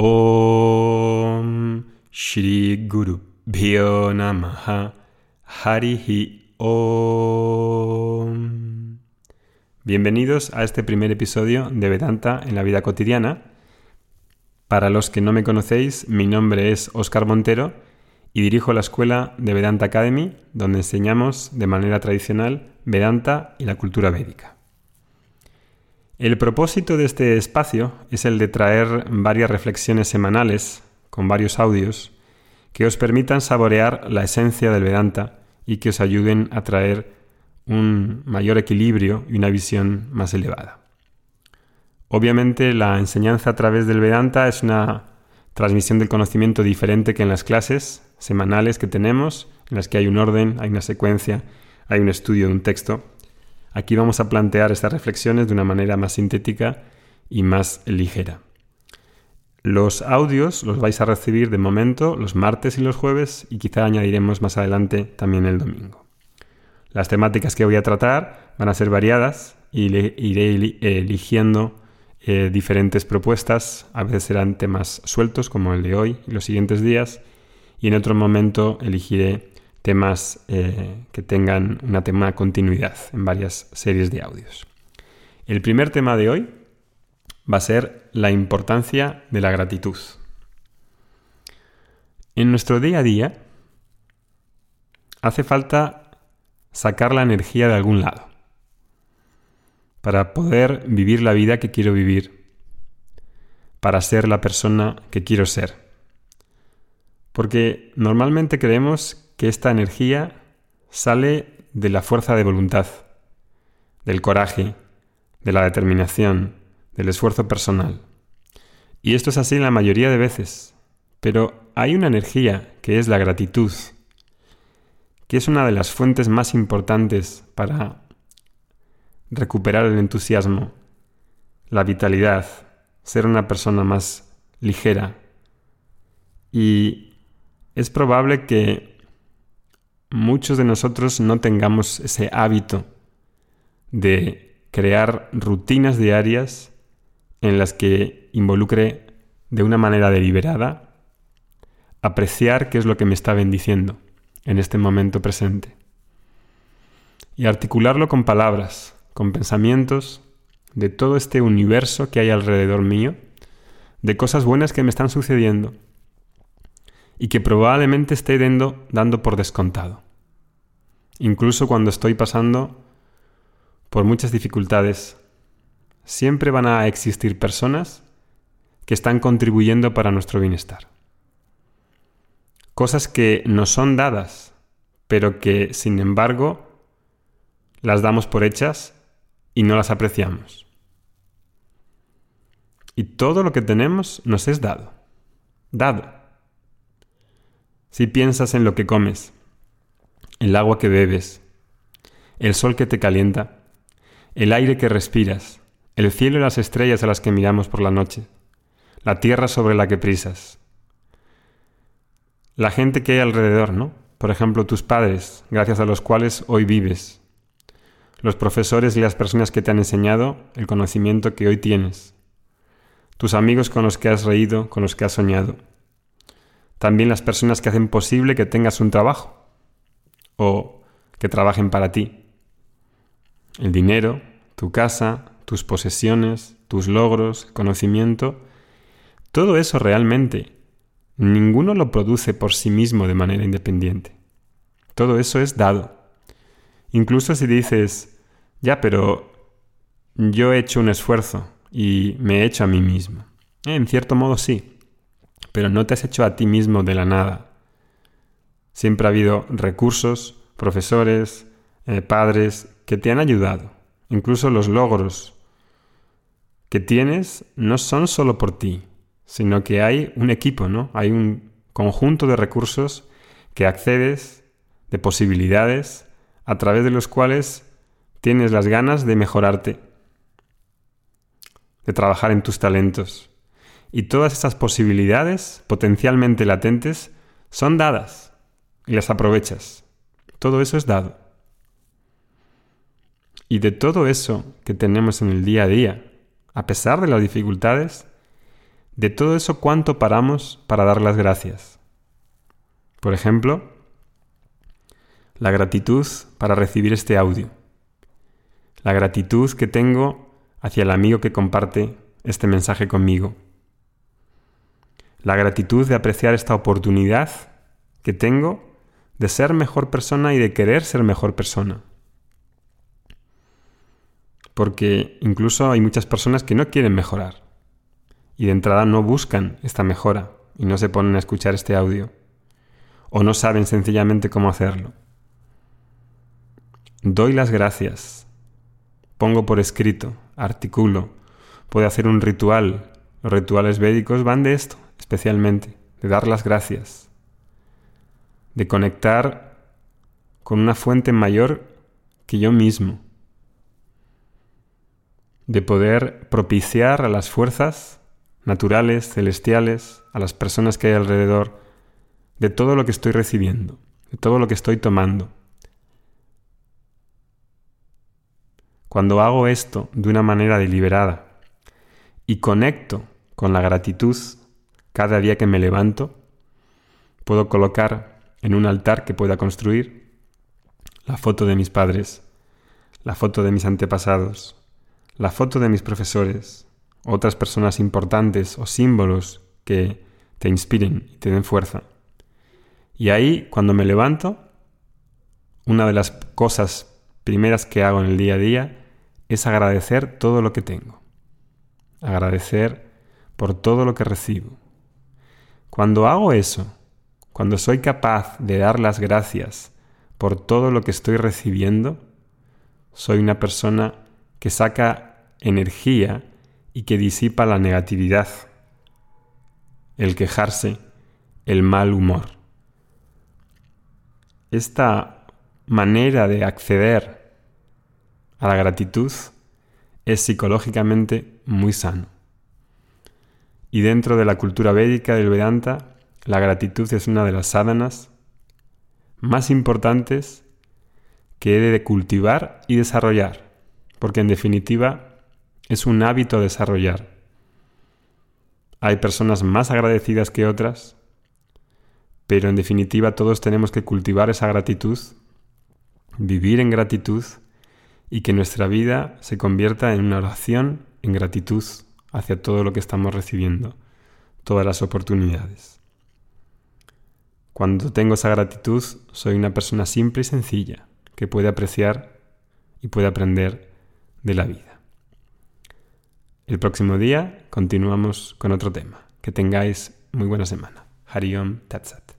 Om Shri Guru Bhyo Namaha Harihi Om. Bienvenidos a este primer episodio de Vedanta en la vida cotidiana. Para los que no me conocéis, mi nombre es Oscar Montero y dirijo la escuela de Vedanta Academy, donde enseñamos de manera tradicional Vedanta y la cultura védica. El propósito de este espacio es el de traer varias reflexiones semanales con varios audios que os permitan saborear la esencia del Vedanta y que os ayuden a traer un mayor equilibrio y una visión más elevada. Obviamente la enseñanza a través del Vedanta es una transmisión del conocimiento diferente que en las clases semanales que tenemos, en las que hay un orden, hay una secuencia, hay un estudio de un texto. Aquí vamos a plantear estas reflexiones de una manera más sintética y más ligera. Los audios los vais a recibir de momento los martes y los jueves y quizá añadiremos más adelante también el domingo. Las temáticas que voy a tratar van a ser variadas y iré eligiendo eh, diferentes propuestas. A veces serán temas sueltos como el de hoy y los siguientes días y en otro momento elegiré temas eh, que tengan una tema continuidad en varias series de audios. El primer tema de hoy va a ser la importancia de la gratitud. En nuestro día a día hace falta sacar la energía de algún lado para poder vivir la vida que quiero vivir, para ser la persona que quiero ser. Porque normalmente creemos que esta energía sale de la fuerza de voluntad, del coraje, de la determinación, del esfuerzo personal. Y esto es así la mayoría de veces, pero hay una energía que es la gratitud, que es una de las fuentes más importantes para recuperar el entusiasmo, la vitalidad, ser una persona más ligera. Y es probable que muchos de nosotros no tengamos ese hábito de crear rutinas diarias en las que involucre de una manera deliberada apreciar qué es lo que me está bendiciendo en este momento presente. Y articularlo con palabras, con pensamientos de todo este universo que hay alrededor mío, de cosas buenas que me están sucediendo y que probablemente esté dando, dando por descontado. Incluso cuando estoy pasando por muchas dificultades, siempre van a existir personas que están contribuyendo para nuestro bienestar. Cosas que nos son dadas, pero que, sin embargo, las damos por hechas y no las apreciamos. Y todo lo que tenemos nos es dado. Dado. Si piensas en lo que comes, el agua que bebes, el sol que te calienta, el aire que respiras, el cielo y las estrellas a las que miramos por la noche, la tierra sobre la que prisas, la gente que hay alrededor, ¿no? Por ejemplo, tus padres, gracias a los cuales hoy vives, los profesores y las personas que te han enseñado el conocimiento que hoy tienes, tus amigos con los que has reído, con los que has soñado, también las personas que hacen posible que tengas un trabajo o que trabajen para ti. El dinero, tu casa, tus posesiones, tus logros, conocimiento, todo eso realmente, ninguno lo produce por sí mismo de manera independiente. Todo eso es dado. Incluso si dices, ya, pero yo he hecho un esfuerzo y me he hecho a mí mismo. En cierto modo sí, pero no te has hecho a ti mismo de la nada. Siempre ha habido recursos, profesores, eh, padres que te han ayudado. Incluso los logros que tienes no son solo por ti, sino que hay un equipo, ¿no? Hay un conjunto de recursos que accedes, de posibilidades, a través de los cuales tienes las ganas de mejorarte, de trabajar en tus talentos, y todas estas posibilidades potencialmente latentes son dadas y las aprovechas. Todo eso es dado. Y de todo eso que tenemos en el día a día, a pesar de las dificultades, de todo eso, ¿cuánto paramos para dar las gracias? Por ejemplo, la gratitud para recibir este audio. La gratitud que tengo hacia el amigo que comparte este mensaje conmigo. La gratitud de apreciar esta oportunidad que tengo de ser mejor persona y de querer ser mejor persona. Porque incluso hay muchas personas que no quieren mejorar y de entrada no buscan esta mejora y no se ponen a escuchar este audio o no saben sencillamente cómo hacerlo. Doy las gracias, pongo por escrito, articulo, puedo hacer un ritual. Los rituales védicos van de esto, especialmente, de dar las gracias, de conectar con una fuente mayor que yo mismo, de poder propiciar a las fuerzas naturales, celestiales, a las personas que hay alrededor, de todo lo que estoy recibiendo, de todo lo que estoy tomando. Cuando hago esto de una manera deliberada y conecto con la gratitud cada día que me levanto, puedo colocar en un altar que pueda construir la foto de mis padres, la foto de mis antepasados, la foto de mis profesores, otras personas importantes o símbolos que te inspiren y te den fuerza. Y ahí, cuando me levanto, una de las cosas primeras que hago en el día a día es agradecer todo lo que tengo. Agradecer por todo lo que recibo. Cuando hago eso, cuando soy capaz de dar las gracias por todo lo que estoy recibiendo, soy una persona que saca energía y que disipa la negatividad, el quejarse, el mal humor. Esta manera de acceder a la gratitud es psicológicamente muy sano. Y dentro de la cultura védica del Vedanta, la gratitud es una de las sádanas más importantes que he de cultivar y desarrollar, porque en definitiva es un hábito a desarrollar. Hay personas más agradecidas que otras, pero en definitiva todos tenemos que cultivar esa gratitud, vivir en gratitud y que nuestra vida se convierta en una oración en gratitud hacia todo lo que estamos recibiendo, todas las oportunidades. Cuando tengo esa gratitud, soy una persona simple y sencilla que puede apreciar y puede aprender de la vida. El próximo día continuamos con otro tema. Que tengáis muy buena semana. Hariom Tatsat.